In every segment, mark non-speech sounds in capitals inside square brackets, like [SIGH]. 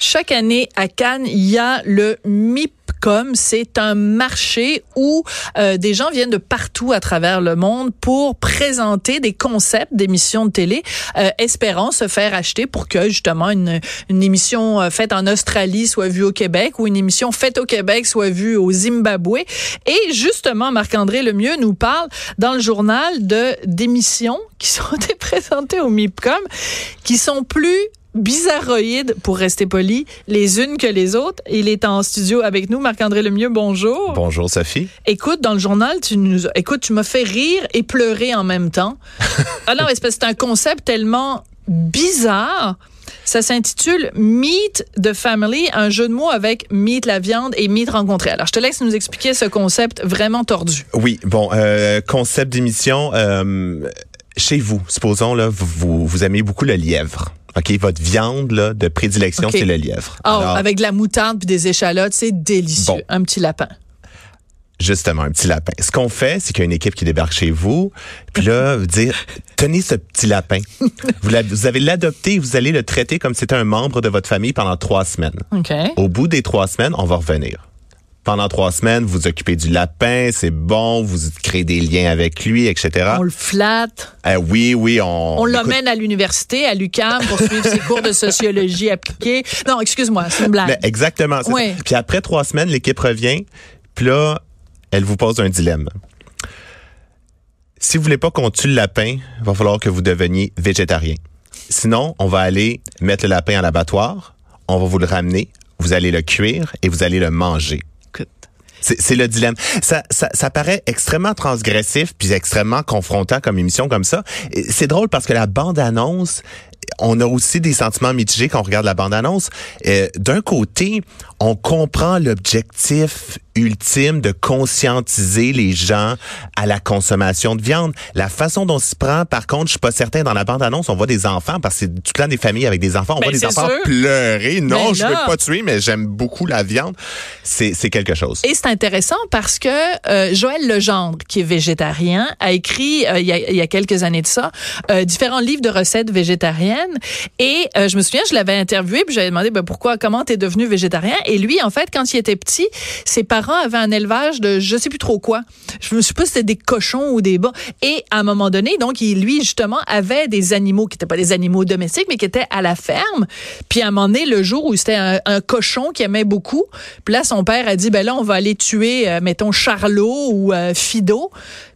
Chaque année à Cannes, il y a le MIPCOM. C'est un marché où euh, des gens viennent de partout à travers le monde pour présenter des concepts d'émissions de télé, euh, espérant se faire acheter pour que justement une, une émission euh, faite en Australie soit vue au Québec ou une émission faite au Québec soit vue au Zimbabwe. Et justement, Marc-André Lemieux nous parle dans le journal de d'émissions qui sont [LAUGHS] présentées au MIPCOM, qui sont plus bizarroïdes, pour rester poli, les unes que les autres. Il est en studio avec nous. Marc-André Lemieux, bonjour. Bonjour, Sophie. Écoute, dans le journal, tu nous, écoute, tu m'as fait rire et pleurer en même temps. [LAUGHS] ah non, c'est parce que c'est un concept tellement bizarre. Ça s'intitule Meet the Family, un jeu de mots avec meet la viande et meet rencontrer. Alors, je te laisse nous expliquer ce concept vraiment tordu. Oui, bon, euh, concept d'émission. Euh, chez vous, supposons, là, vous, vous aimez beaucoup le lièvre. OK, votre viande là, de prédilection, c'est le lièvre. Oh, Alors, avec de la moutarde puis des échalotes, c'est délicieux. Bon. Un petit lapin. Justement, un petit lapin. Ce qu'on fait, c'est qu'il y a une équipe qui débarque chez vous, puis là, vous dire, tenez ce petit lapin. [LAUGHS] vous, avez l'adopter, vous allez le traiter comme si c'était un membre de votre famille pendant trois semaines. Au bout des trois semaines, on va revenir. Pendant trois semaines, vous vous occupez du lapin, c'est bon, vous créez des liens avec lui, etc. On le flatte. Euh, oui, oui, on... On écoute, l'emmène à l'université, à l'UQAM, pour suivre ses cours de sociologie appliquée. Non, excuse-moi, c'est une blague. Mais exactement. Oui. Puis après trois semaines, l'équipe revient. Puis là, elle vous pose un dilemme. Si vous voulez pas qu'on tue le lapin, il va falloir que vous deveniez végétarien. Sinon, on va aller mettre le lapin à l'abattoir, on va vous le ramener, vous allez le cuire et vous allez le manger. C'est le dilemme. Ça, ça, ça paraît extrêmement transgressif puis extrêmement confrontant comme émission comme ça. C'est drôle parce que la bande-annonce, on a aussi des sentiments mitigés quand on regarde la bande-annonce. Euh, D'un côté, on comprend l'objectif ultime de conscientiser les gens à la consommation de viande. La façon dont s'y prend, par contre, je suis pas certain. Dans la bande-annonce, on voit des enfants, parce que c'est tout le temps des familles avec des enfants. On Ben, voit des enfants sûr. pleurer. Non, Ben je veux pas tuer, mais j'aime beaucoup la viande. C'est c'est quelque chose. Et c'est intéressant parce que euh, Joël Legendre, qui est végétarien, a écrit euh, il, y a, il y a quelques années de ça euh, différents livres de recettes végétariennes. Et euh, je me souviens, je l'avais interviewé puis j'avais demandé ben, pourquoi, comment t'es devenu végétarien. Et lui, en fait, quand il était petit, ses parents avaient un élevage de je sais plus trop quoi. Je me suis pas si c'était des cochons ou des bas. Et à un moment donné, donc, il, lui justement avait des animaux qui étaient pas des animaux domestiques, mais qui étaient à la ferme. Puis à un moment donné, le jour où c'était un, un cochon qu'il aimait beaucoup, puis là, son père a dit, ben là, on va aller tuer, euh, mettons, Charlot ou euh, Fido.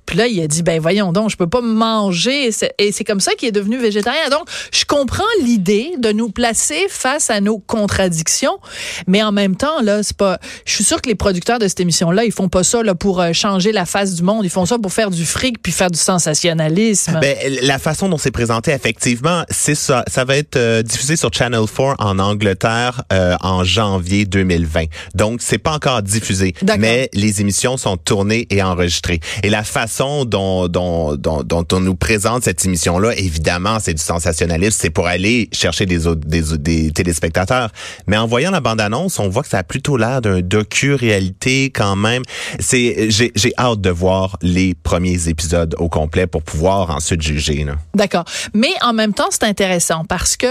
Puis là, il a dit, ben voyons donc, je peux pas manger. Et c'est comme ça qu'il est devenu végétarien. Donc, je comprends l'idée de nous placer face à nos contradictions, mais en même temps, là, c'est pas. Je suis sûr que les producteurs de cette émission-là, ils font pas ça là pour euh, changer la face du monde. Ils font ça pour faire du fric puis faire du sensationnalisme. Ben, la façon dont c'est présenté, effectivement, c'est ça. Ça va être euh, diffusé sur Channel 4 en Angleterre euh, en janvier 2020. Donc, c'est pas encore diffusé, mais les émissions sont tournées et enregistrées. Et la façon dont, dont, dont, dont on nous présente cette émission-là, évidemment, c'est du sensationnalisme. C'est pour aller chercher des, autres- des, des téléspectateurs. Mais en voyant la bande-annonce, on voit que ça a plutôt l'air d'un docu-réalité quand même. C'est, j'ai, hâte de voir les premiers épisodes au complet pour pouvoir ensuite juger. D'accord. Mais en même temps, c'est intéressant parce que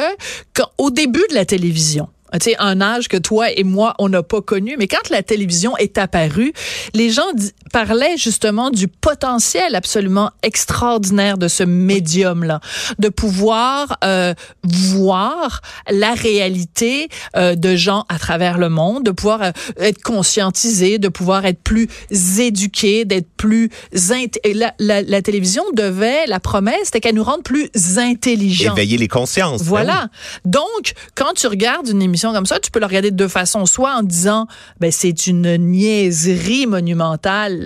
quand, au début de la télévision, tu sais, un âge que toi et moi, on n'a pas connu, mais quand la télévision est apparue, les gens parlaient justement du potentiel absolument extraordinaire de ce médium-là, de pouvoir euh, voir la réalité euh, de gens à travers le monde, de pouvoir euh, être conscientisé, de pouvoir être plus éduqué, d'être plus... La, la, la télévision devait, la promesse, c'était qu'elle nous rende plus intelligents. Éveiller les consciences. Ben Voilà. Donc, quand tu regardes une émission comme ça, tu peux le regarder de deux façons. Soit en disant, ben, c'est une niaiserie monumentale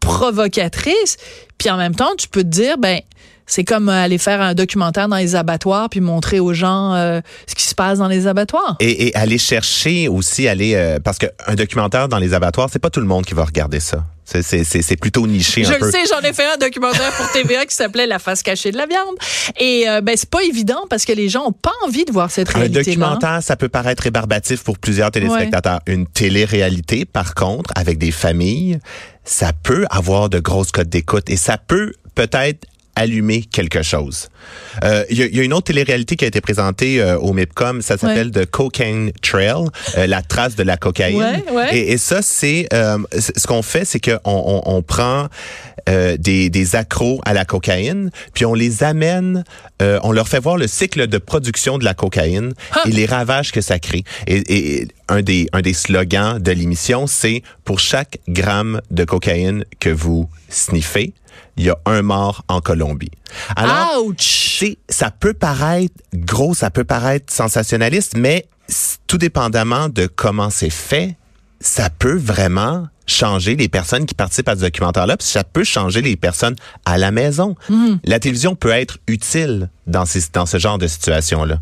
provocatrice, puis en même temps, tu peux te dire, ben, C'est comme aller faire un documentaire dans les abattoirs puis montrer aux gens euh, ce qui se passe dans les abattoirs. Et, et aller chercher aussi, aller euh, parce qu'un documentaire dans les abattoirs, c'est pas tout le monde qui va regarder ça. C'est- C'est c'est- c'est plutôt niché Je un le peu. sais, j'en ai fait un documentaire pour TVA qui s'appelait La face cachée de la viande. Et euh, ben c'est pas évident parce que les gens ont pas envie de voir cette Un réalité-là. documentaire, ça peut paraître rébarbatif pour plusieurs téléspectateurs. Une télé-réalité, par contre, avec des familles, ça peut avoir de grosses cotes d'écoute et ça peut peut-être allumer quelque chose. Euh, Il y, a- il y a une autre télé-réalité qui a été présentée euh, au MIPCOM, ça s'appelle The Cocaine Trail, euh, la trace de la cocaïne. Ouais, ouais. Et, et ça, c'est ce qu'on fait, c'est qu'on on, on prend des, des accros à la cocaïne, puis on les amène, on leur fait voir le cycle de production de la cocaïne Ah! et les ravages que ça crée. Et, et un des un des slogans de l'émission, c'est pour chaque gramme de cocaïne que vous sniffez, il y a un mort en Colombie. Alors, Ouch! ça peut paraître gros, ça peut paraître sensationnaliste, mais tout dépendamment de comment c'est fait, ça peut vraiment changer les personnes qui participent à ce documentaire-là, puis ça peut changer les personnes à la maison. La télévision peut être utile dans, ces, dans ce genre de situation-là.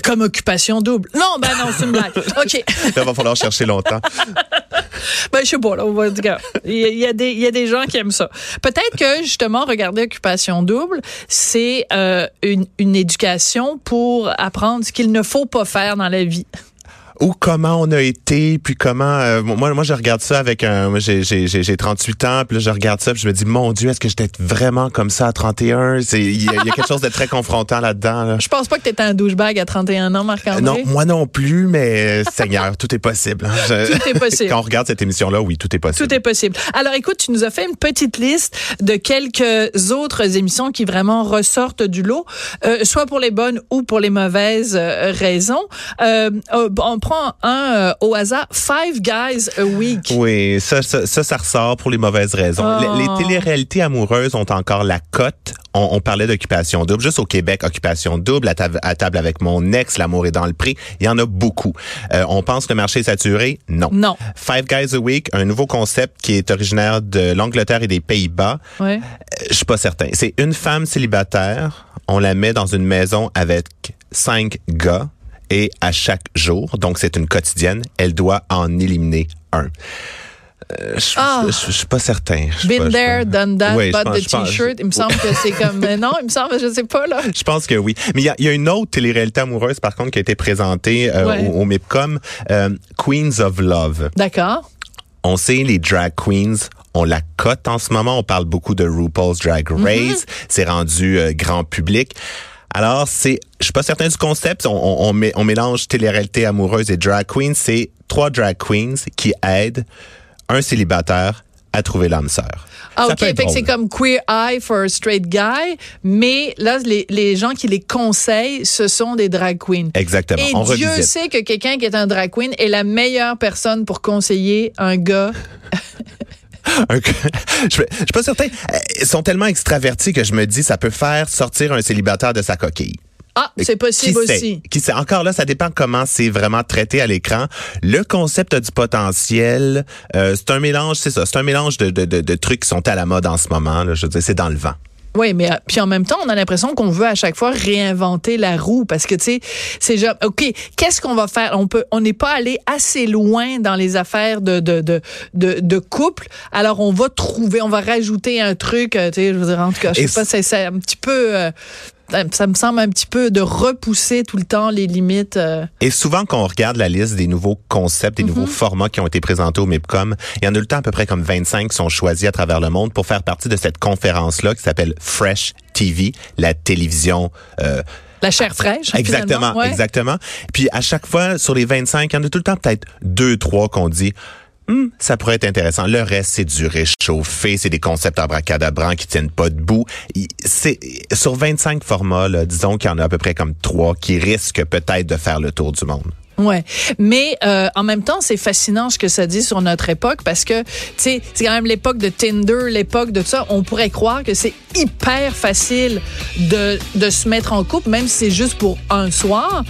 Comme occupation double. Non, ben non, c'est une blague. [LAUGHS] OK. Il va falloir chercher longtemps. [LAUGHS] Ben, je sais pas, là, on va dire. Il y, a- il y a des, il y a des gens qui aiment ça. Peut-être que, justement, regarder Occupation Double, c'est euh, une, une éducation pour apprendre ce qu'il ne faut pas faire dans la vie. Ou comment on a été, puis comment... euh, moi, moi, je regarde ça avec un... J'ai, j'ai, j'ai j'ai 38 ans, puis là, je regarde ça, puis je me dis, mon Dieu, est-ce que j'étais vraiment comme ça à 31? C'est- Il y, a il y a quelque chose de très confrontant là-dedans. Là. Je pense pas que t'étais un douchebag à 31 ans, Marc-André. Non, moi non plus, mais euh, Seigneur, [LAUGHS] tout est possible. hein. Je- Tout est possible. Quand on regarde cette émission-là, oui, tout est possible. Tout est possible. Alors écoute, tu nous as fait une petite liste de quelques autres émissions qui vraiment ressortent du lot, euh, soit pour les bonnes ou pour les mauvaises euh, raisons. Euh, euh, on prend un euh, au hasard, Five Guys a Week. Oui, ça, ça, ça, ça ressort pour les mauvaises raisons. Oh. Les, les téléréalités amoureuses ont encore la cote. On, on parlait d'occupation double. Juste au Québec, occupation double, à, table- à table avec mon ex, l'amour est dans le prix. Il y en a beaucoup. Euh, on pense que le marché est saturé? Non. Non. Five Guys a Week, un nouveau concept qui est originaire de l'Angleterre et des Pays-Bas. Ouais. Euh, Je suis pas certain. C'est une femme célibataire. On la met dans une maison avec cinq gars et à chaque jour, donc c'est une quotidienne, elle doit en éliminer un. Euh, je, Ah. je- je suis pas certain. Pas- Been there, done that, Oui, pense- the t-shirt. Il me semble que c'est comme. non, il me semble, je sais pas là. Je pense que oui. Mais il y a, il y a une autre télé-réalité amoureuse, par contre, qui a été présentée euh, Ouais. au, au MIPCOM, euh, Queens of Love. D'accord. On sait, les drag queens, on la cote en ce moment. On parle beaucoup de RuPaul's Drag Race. C'est rendu euh, grand public. Alors, c'est, je suis pas certain du concept. On, on, on, mé- on mélange télé-réalité amoureuse et drag queens. C'est trois drag queens qui aident un célibataire à trouver l'âme sœur. Ah, Ça OK. Fait que c'est comme Queer Eye for a Straight Guy, mais là, les, les gens qui les conseillent, ce sont des drag queens. Exactement. Et on Dieu revisite. sait que quelqu'un qui est un drag queen est la meilleure personne pour conseiller un gars. [LAUGHS] Un- je, [LAUGHS] je suis pas certain. Euh, Ils sont tellement extravertis que je me dis ça peut faire sortir un célibataire de sa coquille. Ah, c'est possible Qui sait? aussi. Qui sait? Encore là, ça dépend comment c'est vraiment traité à l'écran. Le concept a du potentiel. Euh, c'est un mélange, c'est ça. C'est un mélange de, de, de, de trucs qui sont à la mode en ce moment. Là. Je veux dire, c'est dans le vent. Oui, mais euh, puis en même temps, on a l'impression qu'on veut à chaque fois réinventer la roue parce que tu sais, c'est genre OK, qu'est-ce qu'on va faire? On peut on n'est pas allé assez loin dans les affaires de de de de, de couple. Alors on va trouver, on va rajouter un truc, euh, tu sais, je veux dire en tout cas, je sais pas, c'est c'est un petit peu euh, ça me semble un petit peu de repousser tout le temps les limites. euh. Et souvent, quand on regarde la liste des nouveaux concepts, des Mhm. nouveaux formats qui ont été présentés au MIPCOM, il y en a le temps à peu près comme 25 qui sont choisis à travers le monde pour faire partie de cette conférence-là qui s'appelle Fresh TV, la télévision euh, La chair fraîche. Exactement, ouais. exactement. Puis à chaque fois, sur les 25, il y en a tout le temps peut-être deux, trois qu'on dit, Hum, ça pourrait être intéressant. Le reste, c'est du réchauffé, c'est des concepts abracadabrants qui tiennent pas debout. C'est sur 25 formats, là, disons qu'il y en a à peu près comme trois qui risquent peut-être de faire le tour du monde. Ouais, mais euh, en même temps, c'est fascinant ce que ça dit sur notre époque parce que tu sais, c'est quand même l'époque de Tinder, l'époque de tout ça. On pourrait croire que c'est hyper facile de se mettre en couple, même si c'est juste pour un soir.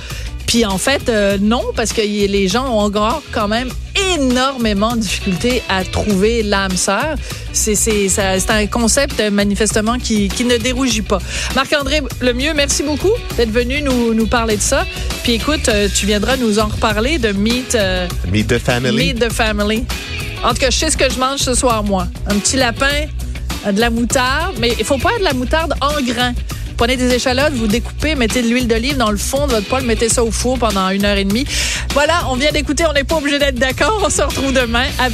Puis en fait, euh, non, parce que les gens ont encore quand même énormément de difficulté à trouver l'âme sœur. C'est c'est un concept manifestement qui, qui ne dérougit pas. Marc-André Lemieux, merci beaucoup d'être venu nous, nous parler de ça. Puis écoute, euh, tu viendras nous en reparler de Meet, euh, Meet the Family. Meet the Family. En tout cas, je sais ce que je mange ce soir, moi. Un petit lapin, de la moutarde, mais il faut pas de la moutarde en grains. Prenez des échalotes, vous découpez, mettez de l'huile d'olive dans le fond de votre poêle, mettez ça au four pendant une heure et demie. Voilà, on vient d'écouter, on n'est pas obligé d'être d'accord. On se retrouve demain avec